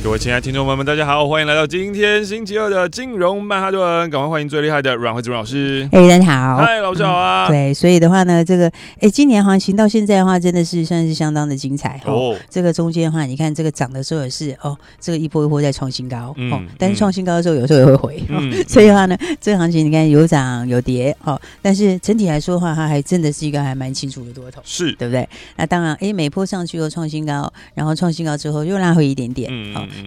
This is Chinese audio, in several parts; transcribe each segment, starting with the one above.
各位亲爱的听众朋友们，大家好，欢迎来到今天星期二的金融曼哈顿，赶快欢迎最厉害的阮惠慈老师。哎、欸，大家好，嗨，老师好啊、嗯。对，所以的话呢，这个哎、欸，今年行情到现在的话，真的是算是相当的精彩哦。这个中间的话，你看这个涨的时候也是哦，这个一波一波在创新高、嗯、哦，但是创新高的时候有时候也会回，嗯哦、所以的话呢，这个行情你看有涨有跌哦，但是整体来说的话，它还真的是一个还蛮清楚的多头，是对不对？那当然，哎、欸，每波上去又创新高，然后创新高之后又拉回一点点，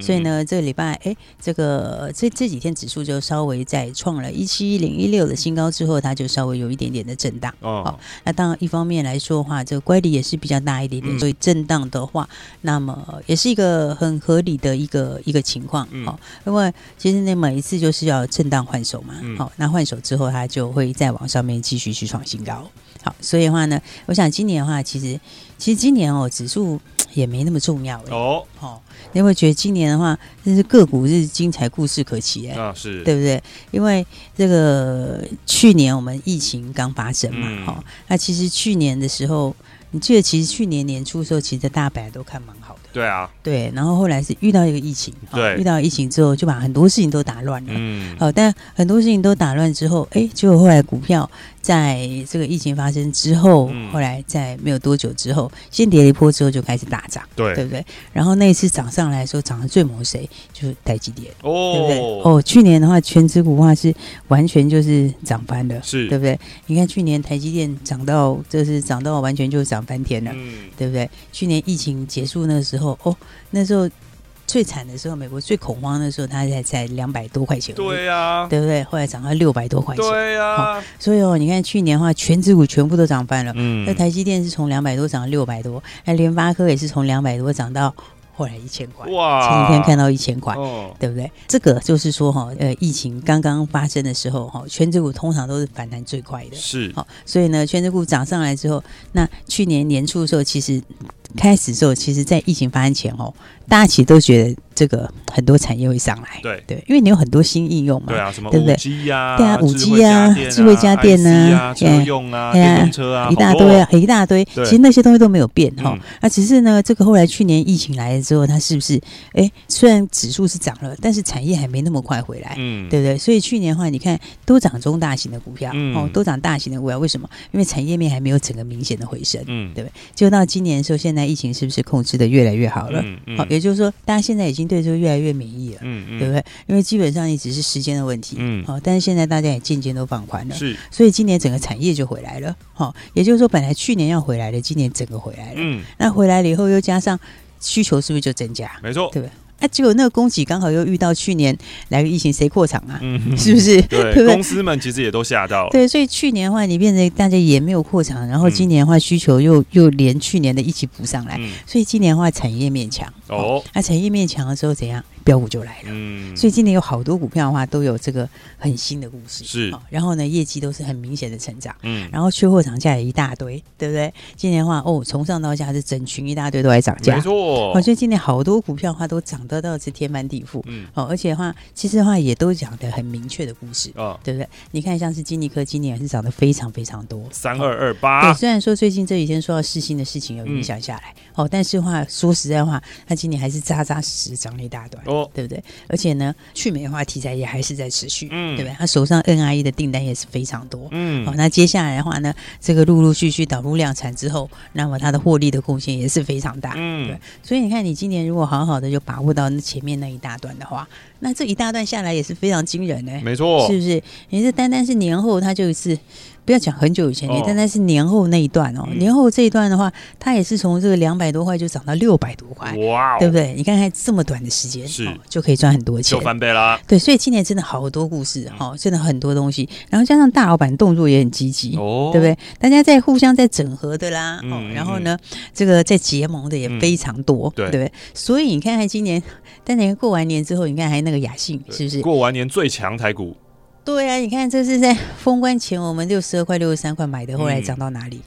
所以呢，这个礼拜，哎，这个这这几天指数就稍微在创了一七零一六的新高之后，它就稍微有一点点的震荡。哦，好，那当然一方面来说的话，这个乖离也是比较大一点点，所以震荡的话，那么也是一个很合理的一个一个情况。好，因为其实那每一次就是要震荡换手嘛。好，那换手之后，它就会再往上面继续去创新高。好，所以的话呢，我想今年的话，其实其实今年哦，指数也没那么重要哦。好。你会觉得今年的话，真是个股是精彩故事可期哎，啊是，对不对？因为这个去年我们疫情刚发生嘛，哈、嗯，那其实去年的时候，你记得其实去年年初的时候，其实大白都看蛮好的，对啊，对，然后后来是遇到一个疫情，对，遇到疫情之后就把很多事情都打乱了，嗯，好，但很多事情都打乱之后，哎，结果后来股票。在这个疫情发生之后，嗯、后来在没有多久之后，先跌了一波之后就开始大涨，对对不对？然后那一次涨上来的时候，涨得最猛谁？就是台积电，哦，对不对？哦，去年的话，全职股的话是完全就是涨翻了，是对不对？你看去年台积电涨到，这是涨到完全就涨翻天了，嗯，对不对？去年疫情结束那个时候，哦，那时候。最惨的时候，美国最恐慌的时候，它才才两百多块钱。对呀、啊，对不对？后来涨到六百多块钱。对呀、啊，所以哦，你看去年的话，全指股全部都涨翻了。嗯，那台积电是从两百多涨到六百多，那联发科也是从两百多涨到。后来一千块，哇！前几天看到一千块，哦，对不对？这个就是说哈，呃，疫情刚刚发生的时候哈，权值股通常都是反弹最快的，是好，所以呢，全指股涨上来之后，那去年年初的时候，其实开始的时候，其实在疫情发生前哦，大家其实都觉得。这个很多产业会上来，对对，因为你有很多新应用嘛，对啊，什么五 G 呀，对啊，五 G 啊，智慧家电呐，车用啊，电动车啊，一大堆啊，一大堆。其实那些东西都没有变哈，那只是呢，这个后来去年疫情来了之后，它是不是？哎，虽然指数是涨了，但是产业还没那么快回来，嗯，对不对？所以去年的话，你看都涨中大型的股票，哦，都涨大型的股票，为什么？因为产业面还没有整个明显的回升，嗯，对不对？就到今年的时候，现在疫情是不是控制的越来越好了？好，也就是说，大家现在已经。对，这个越来越免疫了，嗯嗯，对不对？因为基本上也只是时间的问题，嗯，好，但是现在大家也渐渐都放宽了，是，所以今年整个产业就回来了，好，也就是说，本来去年要回来的，今年整个回来了，嗯，那回来了以后，又加上需求，是不是就增加？没错，对不对？哎，结果那个供给刚好又遇到去年来个疫情，谁扩厂啊？嗯，是不是？对，对对公司们其实也都吓到了。对，所以去年的话，你变成大家也没有扩厂，然后今年的话需求又又连去年的一起补上来，嗯、所以今年的话产业面强哦。那、啊、产业面强的时候怎样？标股就来了，嗯，所以今年有好多股票的话都有这个很新的故事，是，然后呢，业绩都是很明显的成长，嗯，然后缺货涨价也一大堆，对不对？今年的话，哦，从上到下是整群一大堆都在涨价，没错，哦，所以今年好多股票的话都涨得到是天翻地覆，嗯，哦，而且的话，其实的话也都讲的很明确的故事，哦，对不对？你看像是金立科今年也是涨得非常非常多，三二二八，对，虽然说最近这几天说到世芯的事情有影响下来，哦，但是话说实在话，它今年还是扎扎实实涨了一大段。哦，对不对？而且呢，去美化题材也还是在持续，嗯，对不对？他手上 NRE 的订单也是非常多，嗯，好，那接下来的话呢，这个陆陆续续导入量产之后，那么它的获利的贡献也是非常大，嗯，对。所以你看，你今年如果好好的就把握到那前面那一大段的话，那这一大段下来也是非常惊人的，没错，是不是？你这单单是年后它就是不要讲很久以前，你单单是年后那一段哦，年后这一段的话，它也是从这个两百多块就涨到六百多块，哇，对不对？你看看这么短的时间，是就可以赚很多钱，就翻倍啦。对，所以今年真的好多故事哈，真的很多东西，然后加上大老板动作也很积极，哦，对不对？大家在互相在整合的啦，哦，然后呢，这个在结盟的也非常多，对不对？所以你看看今年，但你过完年之后，你看还那个雅信是不是？过完年最强台股。对啊，你看这是在封关前，我们六十二块、六十三块买的，后来涨到哪里？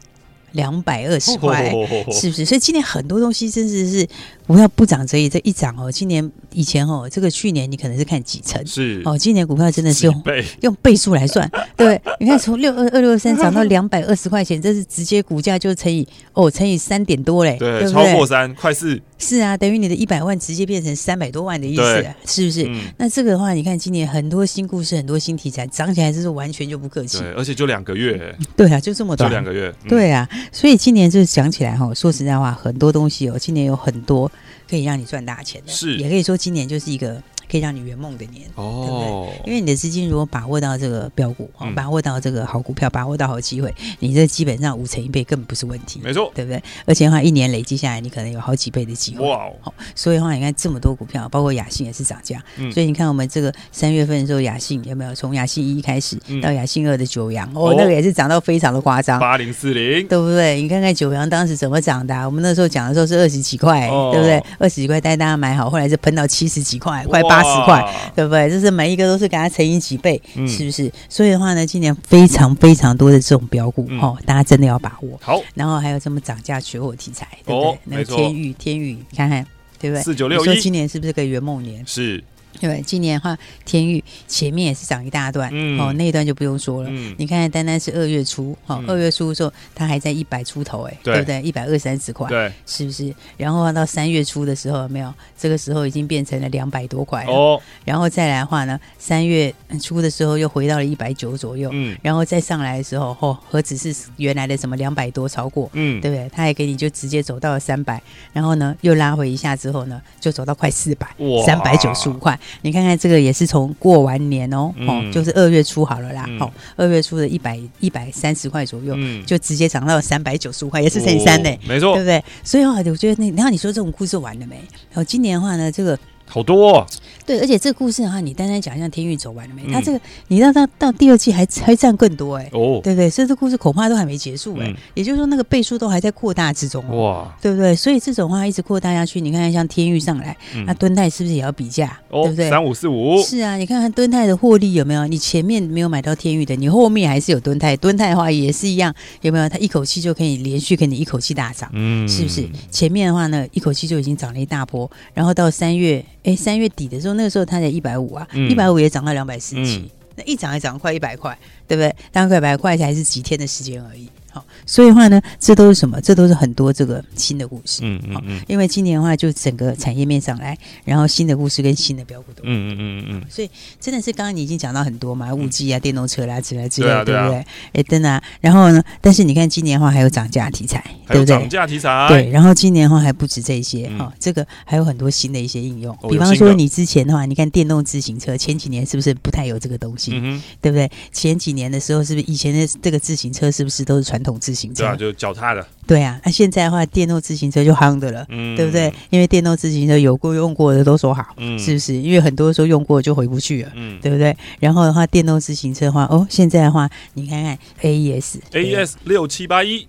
两百二十块，是不是？所以今年很多东西真的是。股票不涨则已，这一涨哦，今年以前哦，这个去年你可能是看几成，是。哦，今年股票真的是用倍。用倍数来算，对，你看从六二二六三涨到两百二十块钱，这是直接股价就乘以哦，乘以三点多嘞，对，对对？超过三，快四，是啊，等于你的一百万直接变成三百多万的意思，是不是？嗯、那这个的话，你看今年很多新故事，很多新题材，涨起来就是完全就不客气，对，而且就两个月，对啊，就这么短，就两个月，嗯、对啊，所以今年就是讲起来哈，说实在话，很多东西哦，今年有很多。可以让你赚大钱的，是也可以说今年就是一个。可以让你圆梦的年，哦，对不对？因为你的资金如果把握到这个标股，嗯、把握到这个好股票，把握到好机会，你这基本上五成一倍根本不是问题，没错，对不对？而且的话，一年累积下来，你可能有好几倍的机会。哇、哦，好，所以的话，你看这么多股票，包括雅信也是涨价，嗯、所以你看我们这个三月份的时候，雅信有没有从雅信一开始到雅信二的九阳，哦，哦，那个也是涨到非常的夸张，八零四零，对不对？你看看九阳当时怎么涨的、啊？我们那时候讲的时候是二十几块，哦、对不对？二十几块带大家买好，后来是喷到七十几块，快八十块，对。不对？就是每一个都是给它乘以几倍，嗯、是不是？所以的话呢，今年非常非常多的这种标股，哦，大家真的要把握。好，然后还有这么涨价缺货题材，对不对？哦、那个天宇，天宇，你看看，对不对？四九六一，说今年是不是个圆梦年？是。对，今年的话，天域前面也是涨一大段，嗯、哦，那一段就不用说了。嗯、你看，单单是二月初，哦，二、嗯、月初的时候，它还在一百出头，哎，对，不对？一百二三十块，对，是不是？然后到三月初的时候，有没有？这个时候已经变成了两百多块哦。然后再来的话呢，三月初的时候又回到了一百九左右，嗯，然后再上来的时候，哦，何止是原来的什么两百多超过，嗯，对不对？它还给你就直接走到了三百，然后呢又拉回一下之后呢，就走到快四百，哇，三百九十五块。你看看这个也是从过完年哦，嗯、哦，就是二月初好了啦，嗯、哦，二月初的一百一百三十块左右，嗯、就直接涨到三百九十五块，也是乘以三呢，没错，对不对？所以话，我觉得那，然后你说这种故事完了没？然后今年的话呢，这个。好多、哦，对，而且这个故事的话，你单单讲像天域走完了没？嗯、他这个，你让到到第二季还还占更多哎，哦，对不对？所以这故事恐怕都还没结束哎，嗯、也就是说那个倍数都还在扩大之中哇，对不对？所以这种话一直扩大下去，你看看像天域上来，嗯、那敦泰是不是也要比价？哦、对不对？三五四五，是啊，你看看敦泰的获利有没有？你前面没有买到天域的，你后面还是有敦泰，敦泰的话也是一样，有没有？它一口气就可以连续给你一口气大涨，嗯，是不是？前面的话呢，一口气就已经涨了一大波，然后到三月。哎，三月底的时候，那个时候它才一百五啊，一百五也涨到两百四十七，那一涨也涨快一百块，对不对？当快百块才是几天的时间而已。好，所以的话呢，这都是什么？这都是很多这个新的故事。嗯嗯嗯。因为今年的话，就整个产业面上来，然后新的故事跟新的标股都。嗯嗯嗯嗯。所以真的是刚刚你已经讲到很多嘛，五 G 啊、电动车啦之类之类，对不对？哎，真的。然后呢，但是你看今年的话，还有涨价题材，对不对？涨价题材。对。然后今年的话还不止这些哈，这个还有很多新的一些应用。比方说你之前的话，你看电动自行车，前几年是不是不太有这个东西？嗯。对不对？前几年的时候，是不是以前的这个自行车是不是都是传统自行车？对啊，就脚踏的。对啊，那现在的话，电动自行车就夯的了，嗯，对不对？因为电动自行车有过用过的都说好，嗯，是不是？因为很多时候用过就回不去了，嗯，对不对？然后的话，电动自行车的话，哦，现在的话，你看看 AES，AES 六七八一，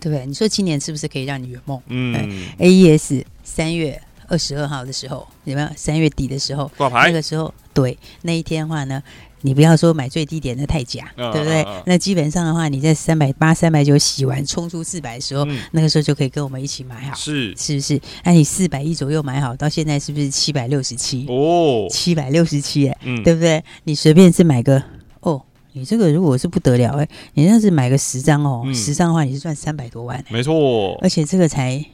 对不对？你说今年是不是可以让你圆梦？嗯，AES 三月二十二号的时候，有没有？三月底的时候挂牌，那个时候，对，那一天的话呢？你不要说买最低点的太假，对不对？那基本上的话，你在三百八、三百九洗完冲出四百的时候，那个时候就可以跟我们一起买好，是是不是？那你四百一左右买好，到现在是不是七百六十七？哦，七百六十七，哎，对不对？你随便是买个哦，你这个如果是不得了哎，你要是买个十张哦，十张的话你是赚三百多万，没错，而且这个才。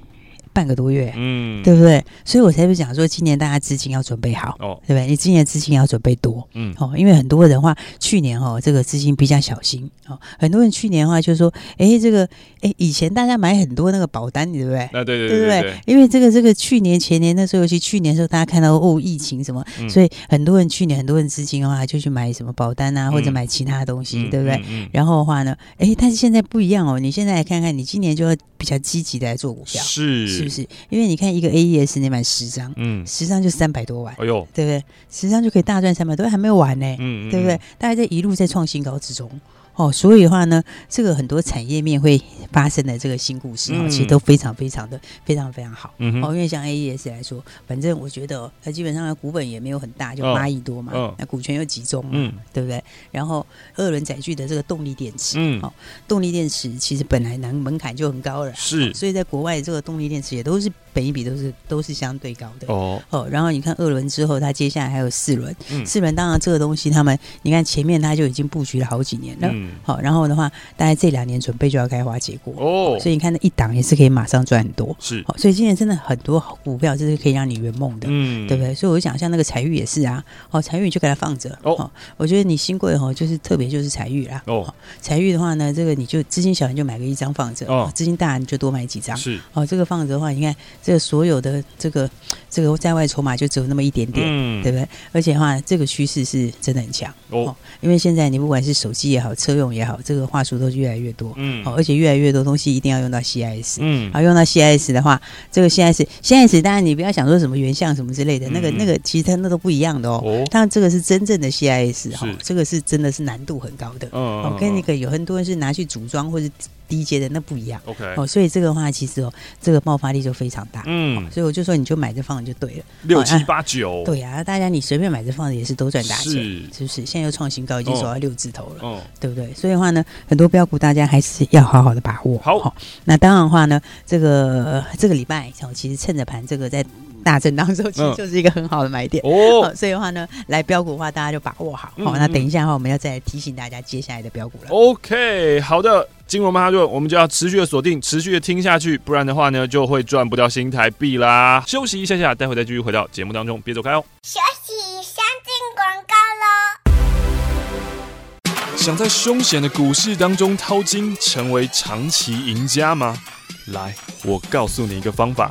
半个多月，嗯，对不对？所以我才会讲说，今年大家资金要准备好，哦，对不对？你今年资金要准备多，嗯，哦，因为很多人的话，去年哦，这个资金比较小心，哦，很多人去年的话就说，哎，这个，哎，以前大家买很多那个保单，对不对？啊，对对对，对不对？因为这个这个去年前年那时候，尤其去年的时候，大家看到哦疫情什么，所以很多人去年很多人资金的话就去买什么保单啊，或者买其他东西，对不对？然后的话呢，哎，但是现在不一样哦，你现在来看看，你今年就要比较积极的来做股票，是是不是？因为你看一个 AES，你买十张，嗯，十张就三百多万，哎呦，对不对？十张就可以大赚三百多万，还没有完呢，嗯，对不对？大家在一路在创新高之中。哦，所以的话呢，这个很多产业面会发生的这个新故事啊，嗯、其实都非常非常的非常非常好。嗯哦，因为像 AES 来说，反正我觉得它基本上的股本也没有很大，就八亿多嘛，哦、那股权又集中嘛，嗯、对不对？然后二轮载具的这个动力电池，嗯，哦，动力电池其实本来难门槛就很高了，是，所以在国外这个动力电池也都是。每一笔都是都是相对高的。哦。哦，然后你看二轮之后，它接下来还有四轮，嗯、四轮当然这个东西他们，你看前面他就已经布局了好几年了，嗯，好，然后的话，大概这两年准备就要开花结果哦，所以你看那一档也是可以马上赚很多，是，好，所以今年真的很多股票，这是可以让你圆梦的，嗯，对不对？所以我就讲像那个财运也是啊，哦，采钰你就给它放着。哦，我觉得你新贵哦，就是特别就是财运啦，哦，财运的话呢，这个你就资金小，你就买个一张放着，哦，资金大你就多买几张，是，哦，这个放着的话，你看这个所有的。这个这个在外筹码就只有那么一点点，嗯、对不对？而且的话，这个趋势是真的很强哦。因为现在你不管是手机也好，车用也好，这个话术都越来越多，嗯，哦，而且越来越多东西一定要用到 CIS，嗯，好，用到 CIS 的话，这个 CIS，CIS 当然你不要想说什么原像什么之类的，嗯、那个那个其实它那都不一样的哦。哦，当然这个是真正的 CIS 哈、哦，这个是真的是难度很高的，嗯、哦，跟那个有很多人是拿去组装或者。低阶的那不一样，OK，哦，所以这个的话其实哦，这个爆发力就非常大，嗯，所以我就说你就买这放着就对了，六七八九，对呀，大家你随便买这放着也是都赚大钱，是，是不是？现在又创新高，已经走到六字头了，哦，对不对？所以的话呢，很多标股大家还是要好好的把握。好，那当然的话呢，这个这个礼拜，我，其实趁着盘这个在大震荡的时候，其实就是一个很好的买点哦。所以的话呢，来标股的话，大家就把握好。好，那等一下的话，我们要再提醒大家接下来的标股了。OK，好的。金融曼哈顿，我们就要持续的锁定，持续的听下去，不然的话呢，就会赚不到新台币啦。休息一下下，待会再继续回到节目当中，别走开哦。休息，先进广告喽。想在凶险的股市当中淘金，成为长期赢家吗？来，我告诉你一个方法。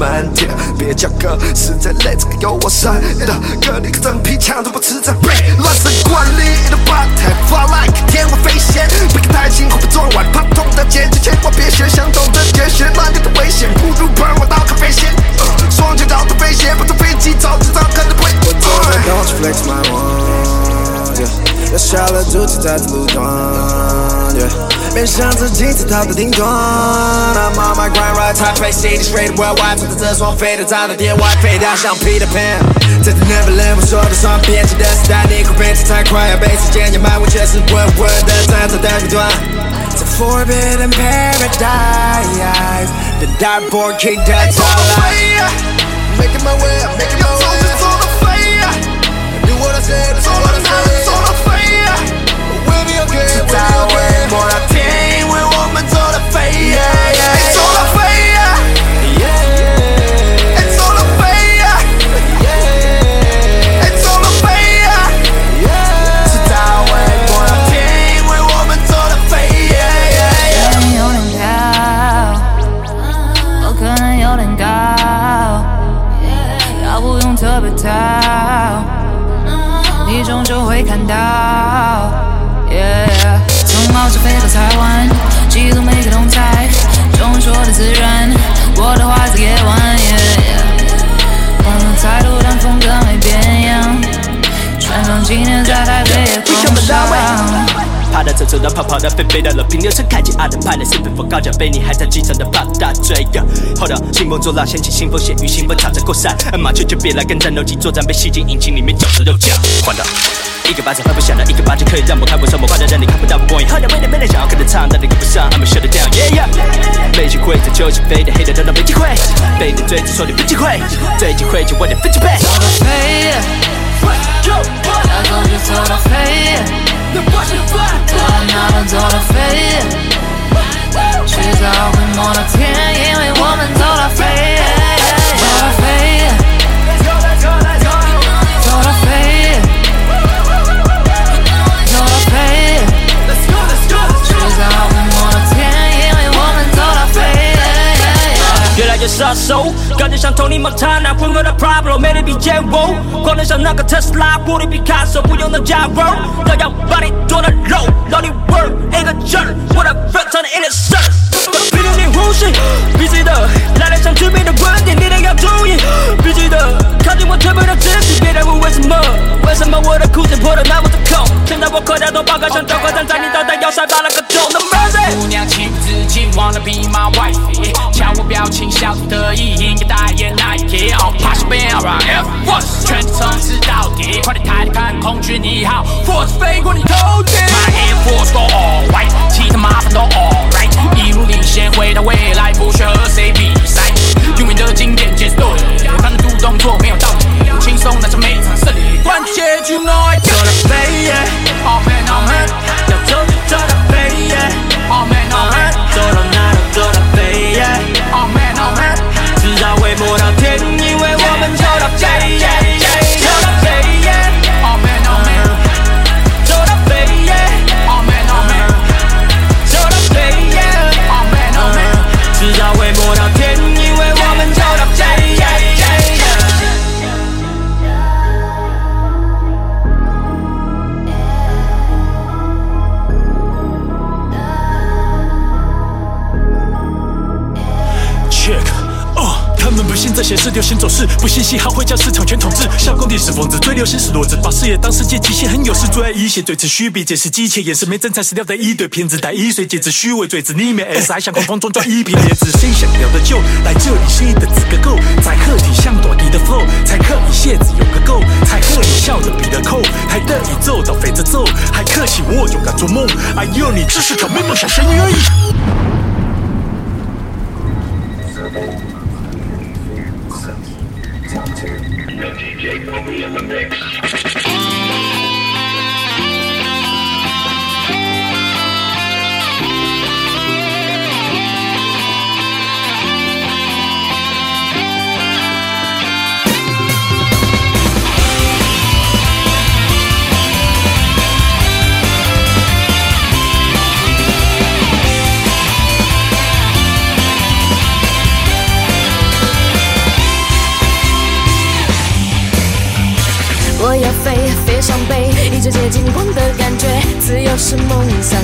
我专门贴，别叫哥，实在累，这个有我深的哥，你可真皮，枪都不吃这背，乱神惯例的 body fly like 天外飞仙，别看太轻，会被撞歪，怕痛的坚决千万别学，想懂得绝学，满地的危险，不如喷我到咖啡线，双脚找到飞鞋，不坐飞机，早知道可能不会。小了足迹在路段，别想自己在逃的顶端。I'm on my grind right Taipei City straight worldwide，坐在这双飞的站的电外飞掉像 Peter Pan。在 The Neverland 我说的算编辑的时代，你可变得太快，要被时间掩埋，我却是稳稳的站在顶端。在 Forbidden Paradise，The Darkborn King that's all I Making my way, making my way. Do what I said, do what I 走走的跑跑的飞飞的，乐平流车开进阿德派的是奔赴高脚杯，你还在机场的八大追个，Hold up，兴风作浪掀起腥风血雨，兴奋插着过山，马球就别来跟战斗机作战，被吸进引擎里面绞着肉酱。换到一个巴掌拍不响的，一个巴掌可以让我看不上，我快的让你看不到我光影。喝点味的没人想要跟着唱，但你跟不上，I'ma shut it down，yeah yeah。没机会在球场飞的黑的都当没机会，被你追着说你没机会，最机会就晚点分机会。走到飞，要走就走到飞。走到哪都走到飞，迟早会摸到天，因为我们走飞，越来越杀手，感觉像 Tony Montana，混合的 Pablo，魅力比剑舞，光能像那个特斯拉，玻璃比卡索，不用那加油，都要把你做的肉，让你 work 一个劲儿，我的 friend 唱的 in the shirt，别留你呼吸，必须的，来了想致命的问题，你得要注意，必须的，靠近我特别的自信，别再问为什么，为什么我的裤子破了那么的空，现在我口袋都爆开，像交关站在你脑袋要塞爆了个洞，no mercy，姑娘情不自禁 wanna be my wife，瞧我表情笑得得意，应该代言 Nike，哦，怕是变 Air Force，全程从此到底，快点抬头看空军一号，Force 飞过你头顶 Force go all white，其他麻烦都 all right，一路领先回到未来，不需和谁比赛，用你的经典节奏，看得读动作没有道理，不轻松拿下每场胜利，关键就 know I got it baby，Oh man 流行是弱智，把事业当世界极限很有事，最爱一线，最持虚比解释机械，掩饰没真材实料的一堆骗子，带一岁戒指虚伪嘴子，里面 S 还想狂放装装一瓶椰子，谁想要的就来这里，谁的资格够？在客体像短笛的 flow，才可以蝎子有个够，才可以笑着比的扣，还得以走到飞着走，还可惜我就敢做梦，哎呦你只是个没梦想生而 Jake will be in the mix. 接近光的感觉。自由是梦想，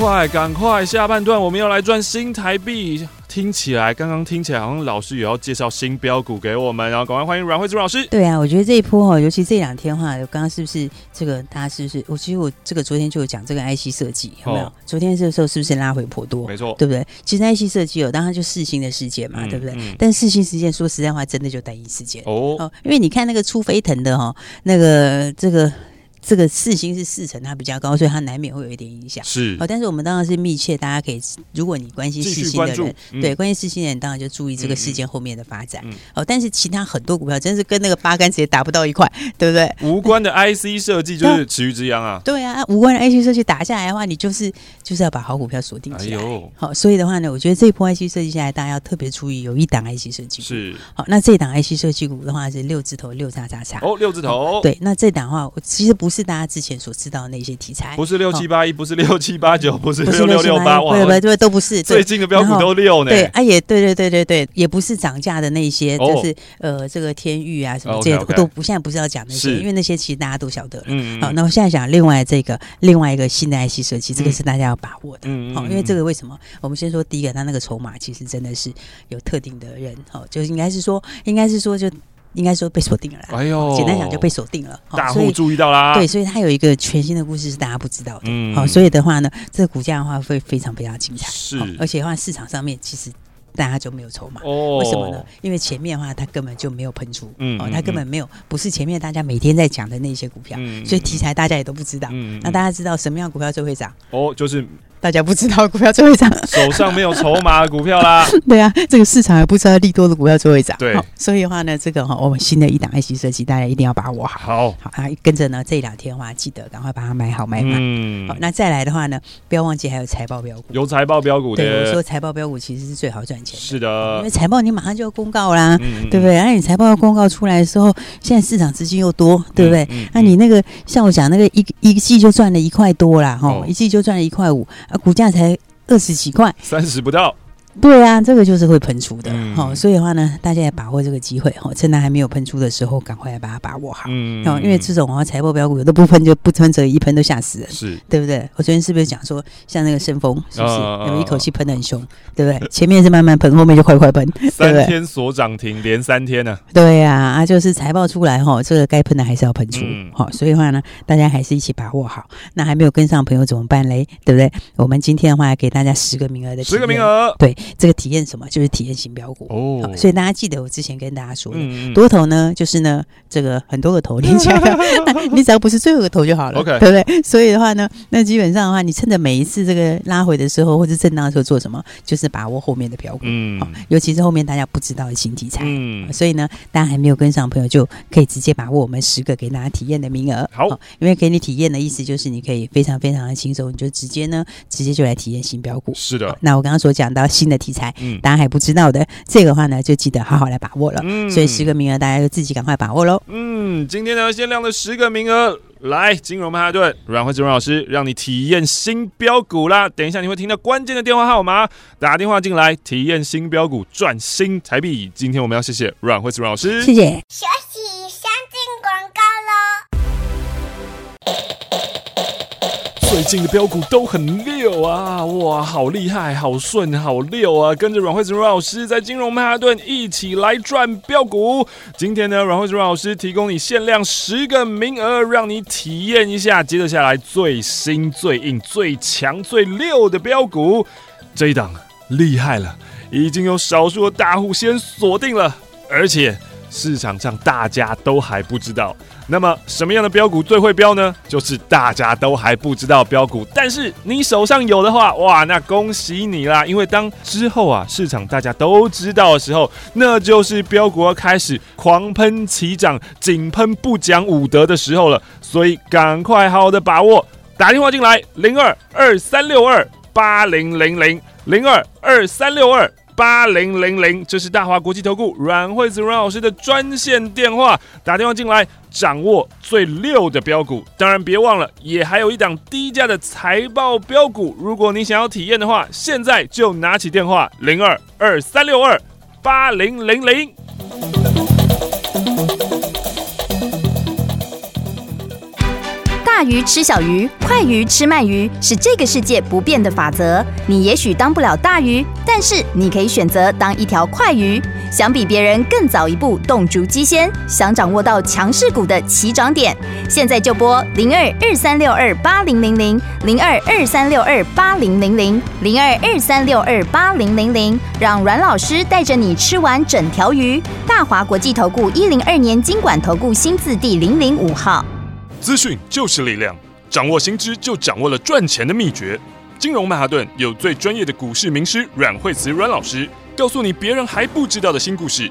快，赶快！下半段我们要来赚新台币。听起来，刚刚听起来好像老师也要介绍新标股给我们，然后赶快欢迎阮慧珠老师。对啊，我觉得这一波哈，尤其这两天哈，刚刚是不是这个大家是不是？我其实我这个昨天就有讲这个 IC 设计，有没有？哦、昨天这个时候是不是拉回颇多？没错，对不对？其实 IC 设计有，当然就四星的事件嘛，嗯、对不对？嗯、但四星事件说实在话，真的就单一事件哦，哦，因为你看那个出飞腾的哈，那个这个。这个四星是四成，它比较高，所以它难免会有一点影响。是，哦，但是我们当然是密切，大家可以，如果你关心四星的人，嗯、对，关心四星的人，当然就注意这个事件后面的发展。嗯嗯、哦，但是其他很多股票真是跟那个八竿子也打不到一块，对不对？无关的 IC 设计就是池鱼之殃啊。对啊，无关的 IC 设计打下来的话，你就是就是要把好股票锁定起来。好、哎哦，所以的话呢，我觉得这一波 IC 设计下来，大家要特别注意，有一档 IC 设计股。是，好、哦，那这档 IC 设计股的话是六字头六叉叉叉。哦，六字头。哦、对，那这档的话，其实不是大家之前所。知道的那些题材，不是六七八一，不是六七八九，不是六六六八，对不对？都不是。最近的标股都六呢。对，啊也对对对对对，也不是涨价的那些，就是呃这个天域啊什么这些都不，现在不是要讲那些，因为那些其实大家都晓得了。嗯好，那我现在讲另外这个另外一个新的 IC 设计，这个是大家要把握的。嗯好，因为这个为什么？我们先说第一个，它那个筹码其实真的是有特定的人，好，就应该是说，应该是说就。应该说被锁定了啦，哎呦，简单讲就被锁定了。大户注意到啦，对，所以它有一个全新的故事是大家不知道的。嗯，好，所以的话呢，这个股价的话会非常非常精彩。是，而且的话市场上面其实大家就没有筹码。哦，为什么呢？因为前面的话它根本就没有喷出，嗯，哦，它根本没有，不是前面大家每天在讲的那些股票，所以题材大家也都不知道。嗯，那大家知道什么样股票最会涨？哦，就是。大家不知道股票最会涨，手上没有筹码的股票啦。对啊，这个市场还不知道利多的股票最会涨。对，所以的话呢，这个哈，我们新的一档 IC 设计，大家一定要把握好。好，好啊，跟着呢这两天的话，记得赶快把它买好买满。嗯，好，那再来的话呢，不要忘记还有财报标股。有财报标股的，对，我说财报标股其实是最好赚钱的。是的，因为财报你马上就要公告啦，对不对？那你财报要公告出来的时候，现在市场资金又多，对不对？那你那个像我讲那个一一季就赚了一块多啦，哈，一季就赚了一块五啊，股价才。二十几块，三十不到。对啊，这个就是会喷出的，好，所以的话呢，大家也把握这个机会，哈，趁它还没有喷出的时候，赶快来把它把握好，嗯，因为这种啊财报标股都不喷就不喷，则一喷都吓死人，是对不对？我昨天是不是讲说，像那个圣峰，是不是有一口气喷的很凶，对不对？前面是慢慢喷，后面就快快喷，三天所涨停，连三天呢？对呀，啊，就是财报出来哈，这个该喷的还是要喷出，好，所以的话呢，大家还是一起把握好。那还没有跟上朋友怎么办嘞？对不对？我们今天的话给大家十个名额的，十个名额，对。这个体验什么？就是体验型标股。哦，所以大家记得我之前跟大家说的，多头呢，就是呢，这个很多个头连起来，你只要不是最后一个头就好了，OK，对不对？所以的话呢，那基本上的话，你趁着每一次这个拉回的时候或者震荡的时候做什么？就是把握后面的标股，嗯，尤其是后面大家不知道的新题材，嗯，所以呢，大家还没有跟上朋友，就可以直接把握我们十个给大家体验的名额，好，因为给你体验的意思就是你可以非常非常的轻松，你就直接呢，直接就来体验新标股，是的。那我刚刚所讲到新的题材，嗯，大家还不知道的，这个话呢，就记得好好来把握了。嗯，所以十个名额，大家就自己赶快把握喽。嗯，今天呢，限量的十个名额，来，金融曼哈顿，阮慧智阮老师，让你体验新标股啦。等一下你会听到关键的电话号码，打电话进来体验新标股，赚新台币。今天我们要谢谢阮慧智阮老师，谢谢。最近的标股都很溜啊！哇，好厉害，好顺，好溜啊！跟着阮慧子阮老师在金融曼哈顿一起来赚标股。今天呢，阮慧子阮老师提供你限量十个名额，让你体验一下接着下来最新、最硬、最强、最溜的标股。这一档厉害了，已经有少数的大户先锁定了，而且市场上大家都还不知道。那么什么样的标股最会标呢？就是大家都还不知道标股，但是你手上有的话，哇，那恭喜你啦！因为当之后啊，市场大家都知道的时候，那就是标股要开始狂喷齐涨、井喷不讲武德的时候了。所以赶快好好的把握，打电话进来零二二三六二八零零零零二二三六二。八零零零，这是大华国际投顾阮慧子阮老师的专线电话，打电话进来掌握最六的标股。当然别忘了，也还有一档低价的财报标股。如果你想要体验的话，现在就拿起电话零二二三六二八零零零。大鱼吃小鱼，快鱼吃慢鱼，是这个世界不变的法则。你也许当不了大鱼，但是你可以选择当一条快鱼。想比别人更早一步动足机先，想掌握到强势股的起涨点，现在就拨零二二三六二八零零零零二二三六二八零零零零二二三六二八零零零，让阮老师带着你吃完整条鱼。大华国际投顾一零二年金管投顾新字第零零五号。资讯就是力量，掌握新知就掌握了赚钱的秘诀。金融曼哈顿有最专业的股市名师阮慧慈阮老师，告诉你别人还不知道的新故事。